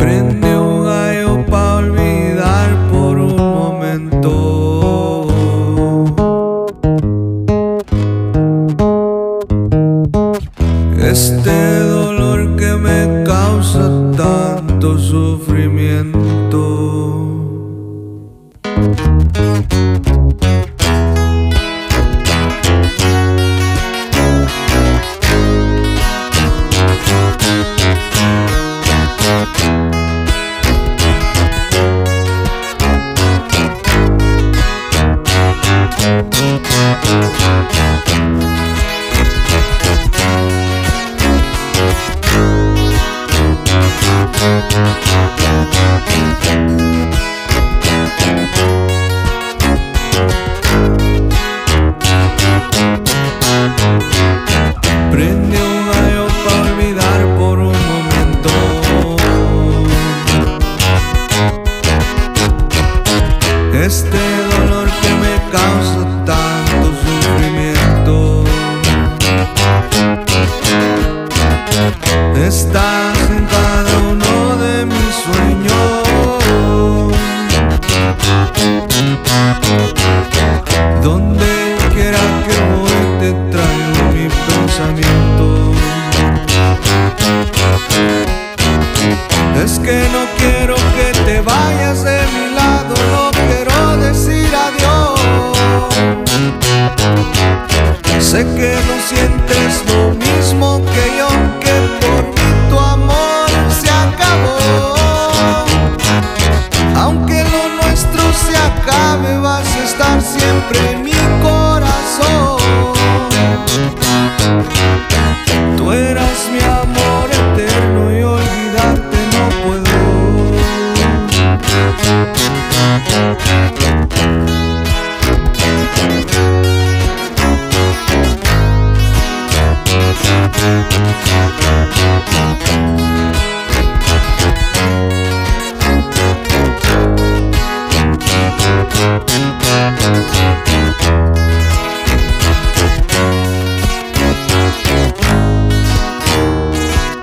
prende un gallo pa' olvidar por un momento. Este donde siempre mi corazón. Tú eras mi amor eterno y olvidarte no puedo.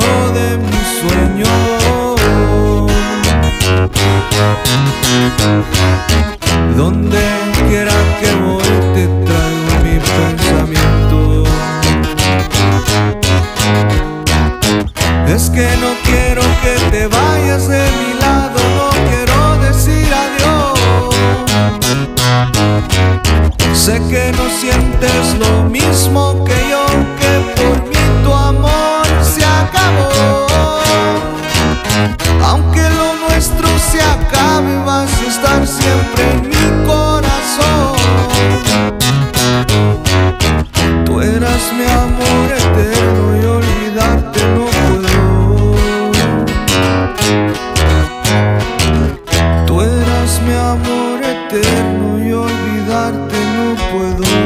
de mi sueño. Donde siempre en mi corazón. Tú eras mi amor eterno y olvidarte no puedo. Tú eras mi amor eterno y olvidarte no puedo.